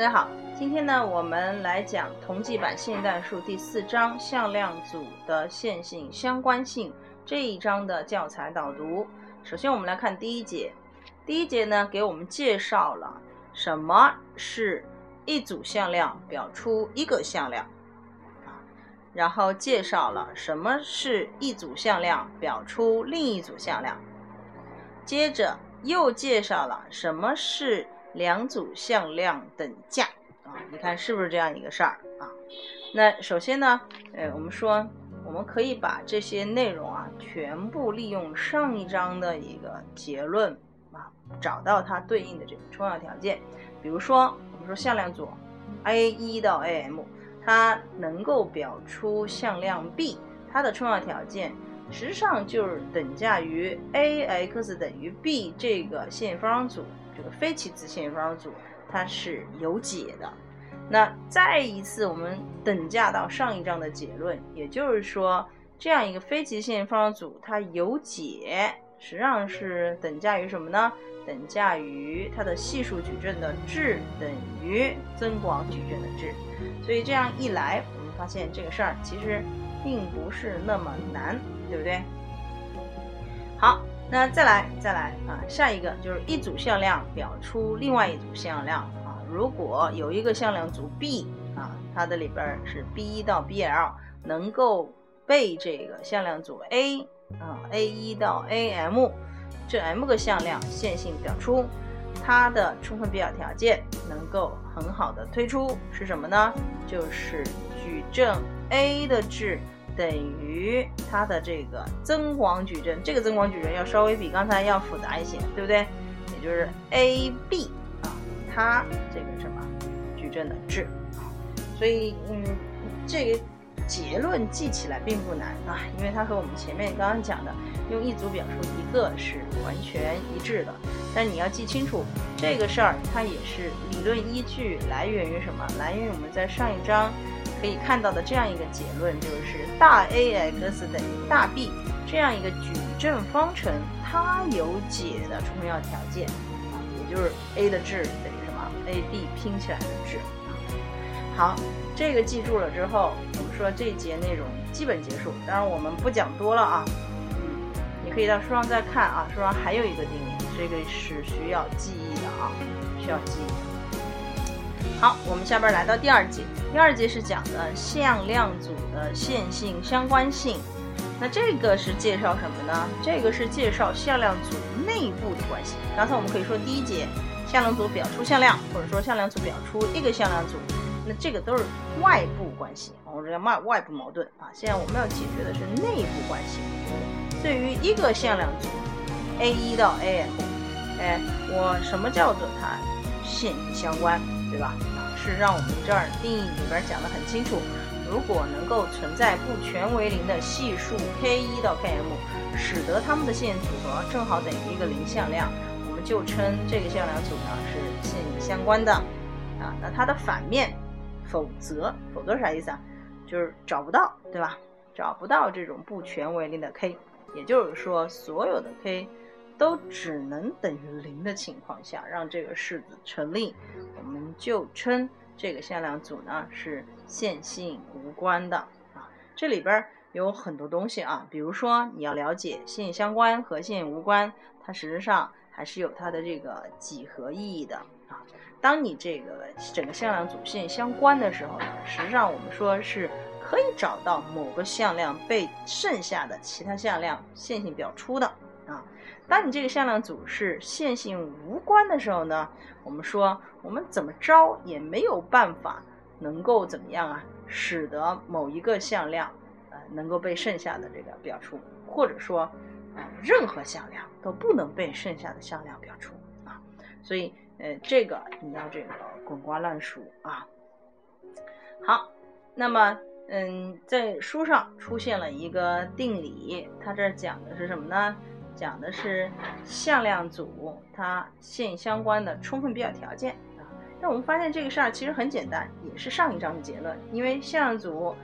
大家好，今天呢，我们来讲同济版现代数第四章向量组的线性相关性这一章的教材导读。首先，我们来看第一节。第一节呢，给我们介绍了什么是一组向量表出一个向量啊，然后介绍了什么是一组向量表出另一组向量，接着又介绍了什么是。两组向量等价啊，你看是不是这样一个事儿啊？那首先呢，呃，我们说我们可以把这些内容啊，全部利用上一章的一个结论啊，找到它对应的这个重要条件。比如说，我们说向量组 a 一到 a m，它能够表出向量 b，它的重要条件实际上就是等价于 a x 等于 b 这个线方组。这个非齐次线性方程组它是有解的。那再一次，我们等价到上一章的结论，也就是说，这样一个非齐线性方程组它有解，实际上是等价于什么呢？等价于它的系数矩阵的质等于增广矩阵的质。所以这样一来，我们发现这个事儿其实并不是那么难，对不对？好。那再来再来啊，下一个就是一组向量表出另外一组向量啊。如果有一个向量组 B 啊，它的里边是 B1 到 BL，能够被这个向量组 A 啊 A1 到 AM 这 M 个向量线性表出，它的充分必要条件能够很好的推出是什么呢？就是矩阵 A 的质。等于它的这个增广矩阵，这个增广矩阵要稍微比刚才要复杂一些，对不对？也就是 A B 啊，它这个什么矩阵的质啊，所以嗯，这个结论记起来并不难啊，因为它和我们前面刚刚讲的用一组表述一个是完全一致的。但你要记清楚这个事儿，它也是理论依据来源于什么？来源于我们在上一章。可以看到的这样一个结论就是，大 A x 等于大 B 这样一个矩阵方程，它有解的重要条件，也就是 A 的质等于什么？A B 拼起来的质。好，这个记住了之后，我们说这一节内容基本结束。当然我们不讲多了啊，嗯，你可以到书上再看啊，书上还有一个定理，这个是需要记忆的啊，需要记忆。好，我们下边来到第二节。第二节是讲的向量组的线性相关性。那这个是介绍什么呢？这个是介绍向量组内部的关系。刚才我们可以说第一节向量组表出向量，或者说向量组表出一个向量组，那这个都是外部关系，我们叫外外部矛盾啊。现在我们要解决的是内部关系。对于一个向量组 a 一到 a m，哎，我什么叫做它线性相关？对吧？是让我们这儿定义里边讲得很清楚。如果能够存在不全为零的系数 k 一到 km，使得它们的线组合正好等于一个零向量，我们就称这个向量组呢是线相关的。啊，那它的反面，否则，否则啥意思啊？就是找不到，对吧？找不到这种不全为零的 k，也就是说，所有的 k。都只能等于零的情况下，让这个式子成立，我们就称这个向量组呢是线性无关的啊。这里边有很多东西啊，比如说你要了解线性相关和线性无关，它实际上还是有它的这个几何意义的啊。当你这个整个向量组线性相关的时候呢，实际上我们说是可以找到某个向量被剩下的其他向量线性表出的。当你这个向量组是线性无关的时候呢，我们说我们怎么着也没有办法能够怎么样啊，使得某一个向量呃能够被剩下的这个表出，或者说啊任何向量都不能被剩下的向量表出啊，所以呃这个你要这个滚瓜烂熟啊。好，那么嗯在书上出现了一个定理，它这讲的是什么呢？讲的是向量组它线相关的充分必要条件啊。那我们发现这个事儿其实很简单，也是上一章的结论。因为向量组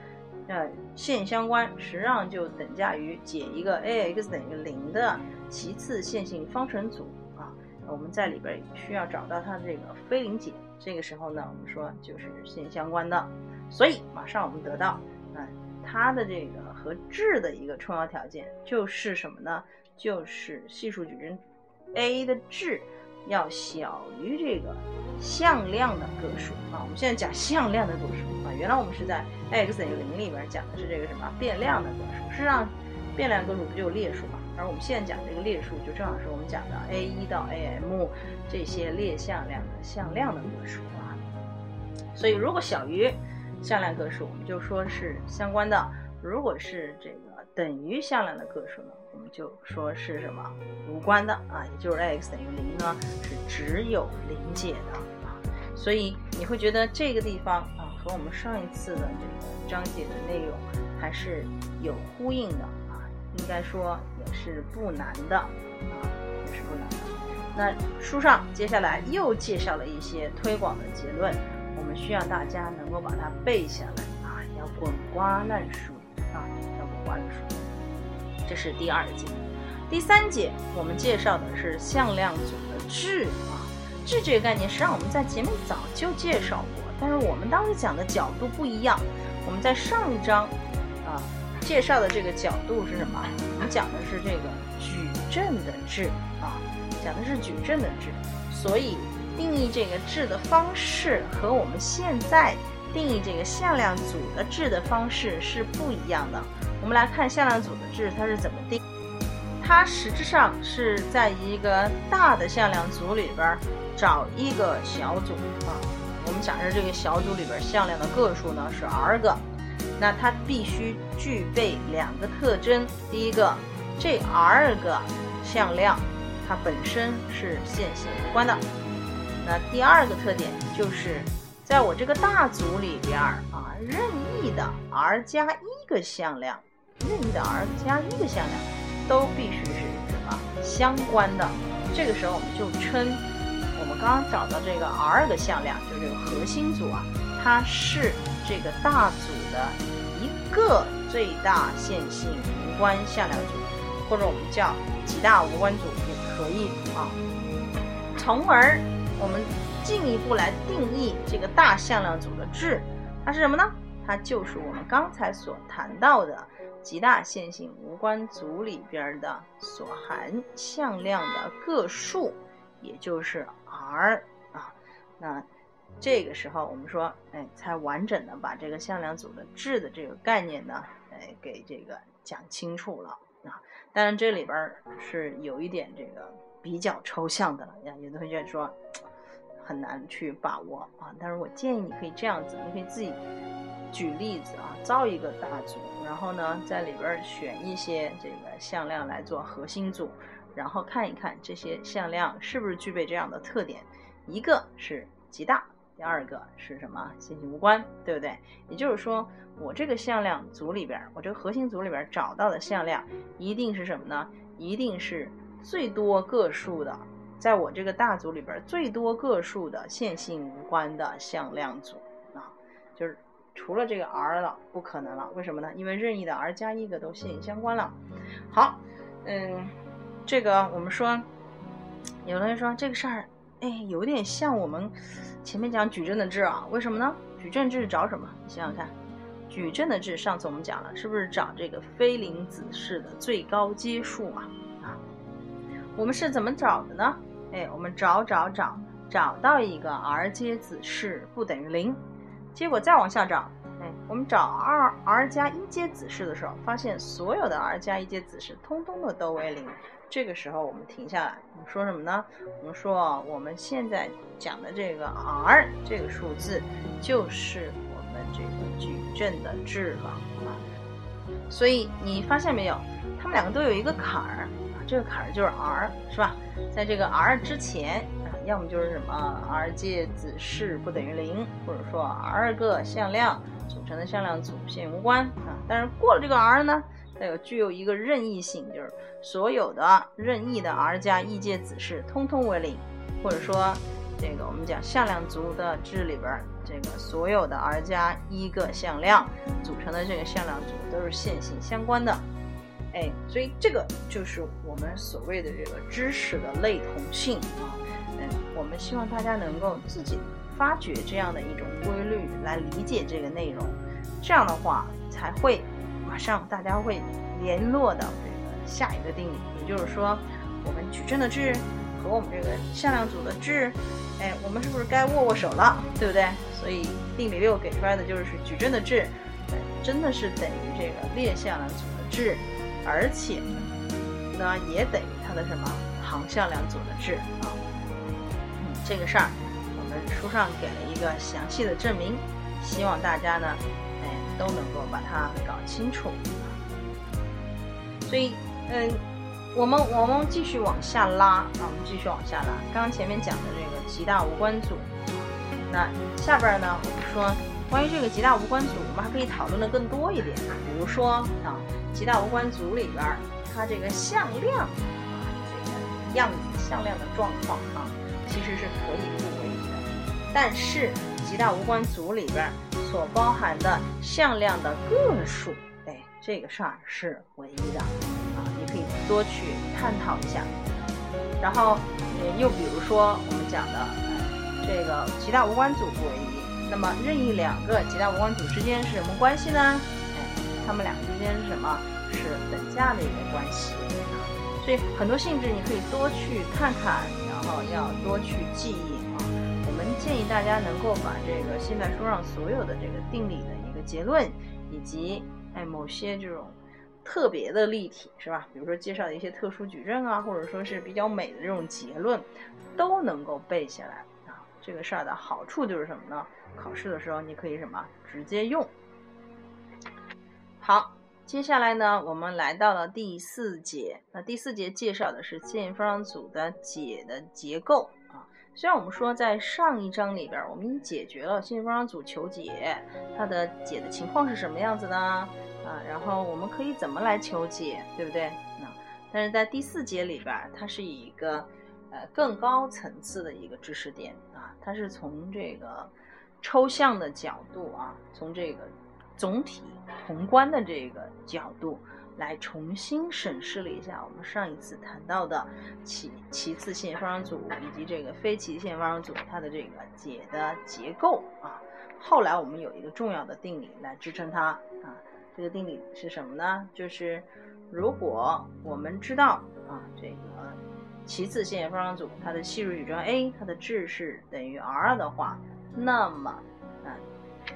呃线相关，实际上就等价于解一个 a x 等于零的其次线性方程组啊。我们在里边需要找到它的这个非零解这个时候呢，我们说就是线相关的。所以马上我们得到，嗯，它的这个和质的一个充要条件就是什么呢？就是系数矩阵 A 的质要小于这个向量的个数啊。我们现在讲向量的个数啊，原来我们是在 x 等于零里边讲的是这个什么变量的个数。实际上，变量个数不就列数嘛？而我们现在讲这个列数，就正好是我们讲的 A 一到 AM 这些列向量的向量的个数啊。所以如果小于向量个数，我们就说是相关的；如果是这个等于向量的个数呢，我们就说是什么无关的啊？也就是 x 等于零呢，是只有临界的啊。所以你会觉得这个地方啊，和我们上一次的这个章节的内容还是有呼应的啊，应该说也是不难的啊，也是不难的。那书上接下来又介绍了一些推广的结论。我们需要大家能够把它背下来啊，要滚瓜烂熟啊，要滚瓜烂熟。这是第二节，第三节我们介绍的是向量组的质啊，质这个概念实际上我们在前面早就介绍过，但是我们当时讲的角度不一样。我们在上一章啊介绍的这个角度是什么？我们讲的是这个矩阵的质啊，讲的是矩阵的质，所以。定义这个质的方式和我们现在定义这个向量组的质的方式是不一样的。我们来看向量组的质它是怎么定，它实质上是在一个大的向量组里边找一个小组啊。我们假设这个小组里边向量的个数呢是 r 个，那它必须具备两个特征。第一个，这 r 个向量它本身是线性无关的。那第二个特点就是，在我这个大组里边儿啊，任意的 r 加一个向量，任意的 r 加一个向量，都必须是什么相关的？这个时候我们就称我们刚刚找到这个 r 个向量，就是这个核心组啊，它是这个大组的一个最大线性无关向量组，或者我们叫极大无关组也可以啊，从而。我们进一步来定义这个大向量组的质，它是什么呢？它就是我们刚才所谈到的极大线性无关组里边的所含向量的个数，也就是 r 啊。那这个时候我们说，哎，才完整的把这个向量组的质的这个概念呢，哎，给这个讲清楚了啊。当然这里边是有一点这个比较抽象的了呀，有的同学说。很难去把握啊，但是我建议你可以这样子，你可以自己举例子啊，造一个大组，然后呢，在里边选一些这个向量来做核心组，然后看一看这些向量是不是具备这样的特点，一个是极大，第二个是什么信息无关，对不对？也就是说，我这个向量组里边，我这个核心组里边找到的向量一定是什么呢？一定是最多个数的。在我这个大组里边，最多个数的线性无关的向量组啊，就是除了这个 r 了，不可能了。为什么呢？因为任意的 r 加一个都线性相关了。好，嗯，这个我们说，有同学说这个事儿，哎，有点像我们前面讲矩阵的质啊。为什么呢？矩阵质找什么？你想想看，矩阵的质上次我们讲了，是不是找这个非零子式的最高阶数啊？我们是怎么找的呢？哎，我们找找找，找到一个 r 阶子式不等于零，结果再往下找，哎，我们找 r r 加一阶子式的时候，发现所有的 r 加一阶子式通通的都为零。这个时候我们停下来，我们说什么呢？我们说我们现在讲的这个 r 这个数字就是我们这个矩阵的质了啊。所以你发现没有，它们两个都有一个坎儿。这个坎儿就是 r，是吧？在这个 r 之前啊，要么就是什么 r 介子式不等于零，或者说 r 个向量组成的向量组线无关啊。但是过了这个 r 呢，它有具有一个任意性，就是所有的任意的 r 加一介子式通通为零，或者说这个我们讲向量组的质里边，这个所有的 r 加一个向量组成的这个向量组都是线性相关的。哎，所以这个就是我们所谓的这个知识的类同性啊。嗯，我们希望大家能够自己发掘这样的一种规律，来理解这个内容，这样的话才会马上大家会联络到这个下一个定理，也就是说，我们矩阵的质和我们这个向量组的质，哎，我们是不是该握握手了，对不对？所以定理六给出来的就是矩阵的质，真的是等于这个列向量组的质，而且呢也等于它的什么行向量组的质啊。嗯，这个事儿我们书上给了一个详细的证明，希望大家呢，哎都能够把它搞清楚。所以，嗯，我们我们继续往下拉啊，我们继续往下拉。刚刚前面讲的这个极大无关组。那下边呢？我们说关于这个极大无关组，我们还可以讨论的更多一点。比如说啊，极大无关组里边它这个向量啊，这个样子向量的状况啊，其实是可以不唯一的。但是极大无关组里边所包含的向量的个数，哎，这个事儿是唯一的啊，你可以多去探讨一下。然后，又比如说我们讲的。这个极大无关组不唯一，那么任意两个极大无关组之间是什么关系呢？哎，它们两个之间是什么？是等价的一个关系啊。所以很多性质你可以多去看看，然后要多去记忆啊。我们建议大家能够把这个现代书上所有的这个定理的一个结论，以及哎某些这种特别的例题是吧？比如说介绍的一些特殊矩阵啊，或者说是比较美的这种结论，都能够背下来啊。这个事儿的好处就是什么呢？考试的时候你可以什么直接用。好，接下来呢，我们来到了第四节。那第四节介绍的是线性方程组的解的结构啊。虽然我们说在上一章里边，我们已经解决了线性方程组求解，它的解的情况是什么样子的啊？然后我们可以怎么来求解，对不对？那但是在第四节里边，它是以一个。呃，更高层次的一个知识点啊，它是从这个抽象的角度啊，从这个总体宏观的这个角度来重新审视了一下我们上一次谈到的其其次线方程组以及这个非齐次线方程组它的这个解的结构啊。后来我们有一个重要的定理来支撑它啊，这个定理是什么呢？就是如果我们知道啊，这个。其次线性方程组它的系数矩阵 A 它的质是等于 r 的话，那么，啊，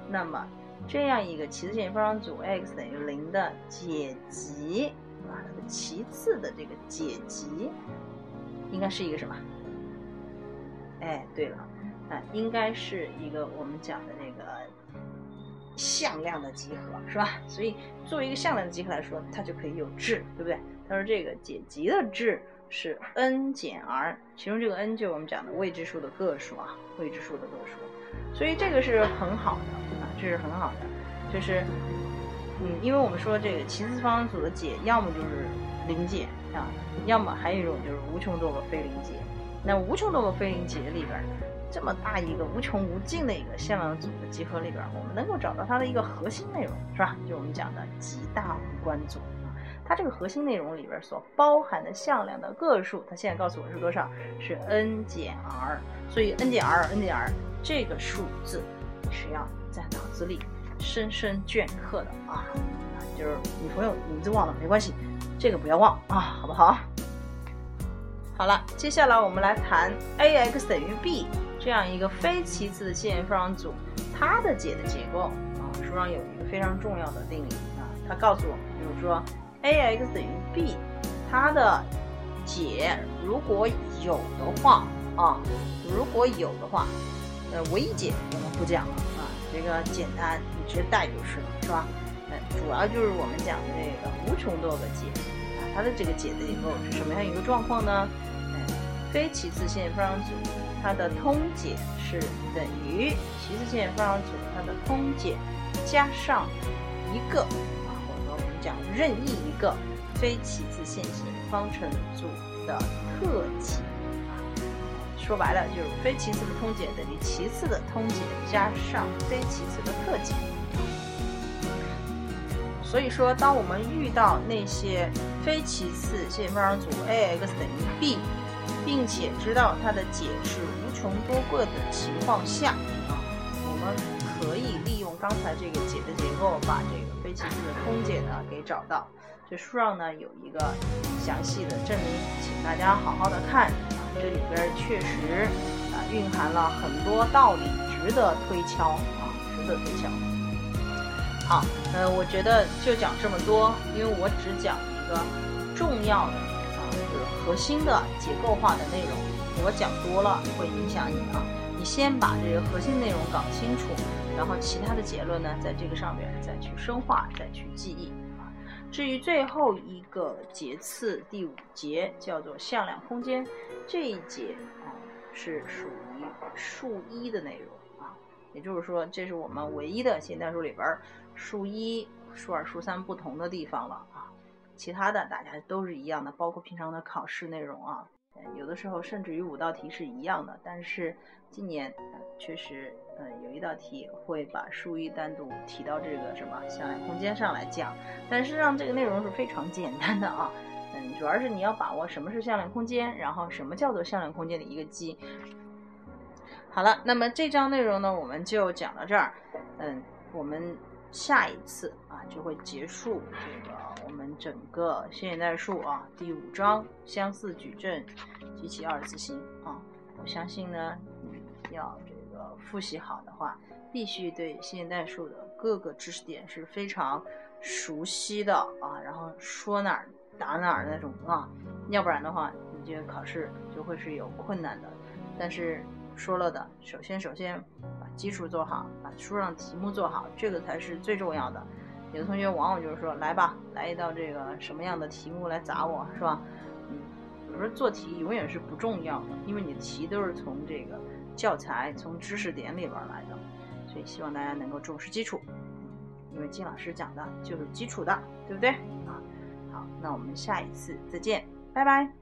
那么这样一个其次线性方程组 x 等于零的解集，啊，它的其次的这个解集应该是一个什么？哎，对了，啊，应该是一个我们讲的那个向量的集合，是吧？所以作为一个向量的集合来说，它就可以有质，对不对？它说这个解集的质。是 n 减 r，其中这个 n 就是我们讲的未知数的个数啊，未知数的个数，所以这个是很好的，是很好的，就是嗯，因为我们说这个齐次方组的解，要么就是零解啊，要么还有一种就是无穷多个非零解。那无穷多个非零解里边，这么大一个无穷无尽的一个向量组的集合里边，我们能够找到它的一个核心内容，是吧？就我们讲的极大无关组。它这个核心内容里边所包含的向量的个数，它现在告诉我是多少？是 n 减 r。所以 n 减 r，n 减 r 这个数字是要在脑子里深深镌刻的啊！就是女朋友名字忘了没关系，这个不要忘啊，好不好？好了，接下来我们来谈 a(x) 等于 b 这样一个非齐次的线性方组，它的解的结构啊，书上有一个非常重要的定理啊，它告诉我们就是说。a(x) 等于 b，它的解如果有的话啊，如果有的话，呃，唯一解我们不讲了啊，这个简单，你直接带就是了，是吧？呃，主要就是我们讲的这个无穷多个解啊，它的这个解的结构是什么样一个状况呢？非齐次线性方程组它的通解是等于齐次线性方程组它的通解加上一个啊我们。讲任意一个非齐次线性方程组的特解，说白了就是非齐次的通解等于齐次的通解加上非齐次的特解。所以说，当我们遇到那些非齐次线性方程组 a(x) 等于 b，并且知道它的解是无穷多个的情况下啊，我们可以利用刚才这个解的结构，把这个非齐次的通解呢给找到。这书上呢有一个详细的证明，请大家好好的看，这里边确实啊蕴含了很多道理，值得推敲啊，值得推敲。好，呃，我觉得就讲这么多，因为我只讲一个重要的啊，就是核心的结构化的内容。我讲多了会影响你啊，你先把这个核心内容搞清楚，然后其他的结论呢，在这个上面再去深化，再去记忆。至于最后一个节次第五节叫做向量空间，这一节啊是属于数一的内容啊。也就是说，这是我们唯一的现代数里边数一、数二、数三不同的地方了啊。其他的大家都是一样的，包括平常的考试内容啊，有的时候甚至于五道题是一样的。但是今年确实，嗯，有一道题会把数一单独提到这个什么向量空间上来讲，但实际上这个内容是非常简单的啊。嗯，主要是你要把握什么是向量空间，然后什么叫做向量空间的一个积。好了，那么这章内容呢，我们就讲到这儿。嗯，我们下一次啊就会结束这个我们整个线性代数啊第五章相似矩阵及其二次型啊。我相信呢，你要复习好的话，必须对现代数的各个知识点是非常熟悉的啊，然后说哪儿答哪儿那种啊，要不然的话，你这个考试就会是有困难的。但是。说了的，首先首先把基础做好，把书上题目做好，这个才是最重要的。有的同学往往就是说，来吧，来一道这个什么样的题目来砸我，是吧？嗯，我说做题永远是不重要的，因为你题都是从这个教材从知识点里边来的所以希望大家能够重视基础。因为金老师讲的就是基础的对不对？啊好那我们下一次再见拜拜。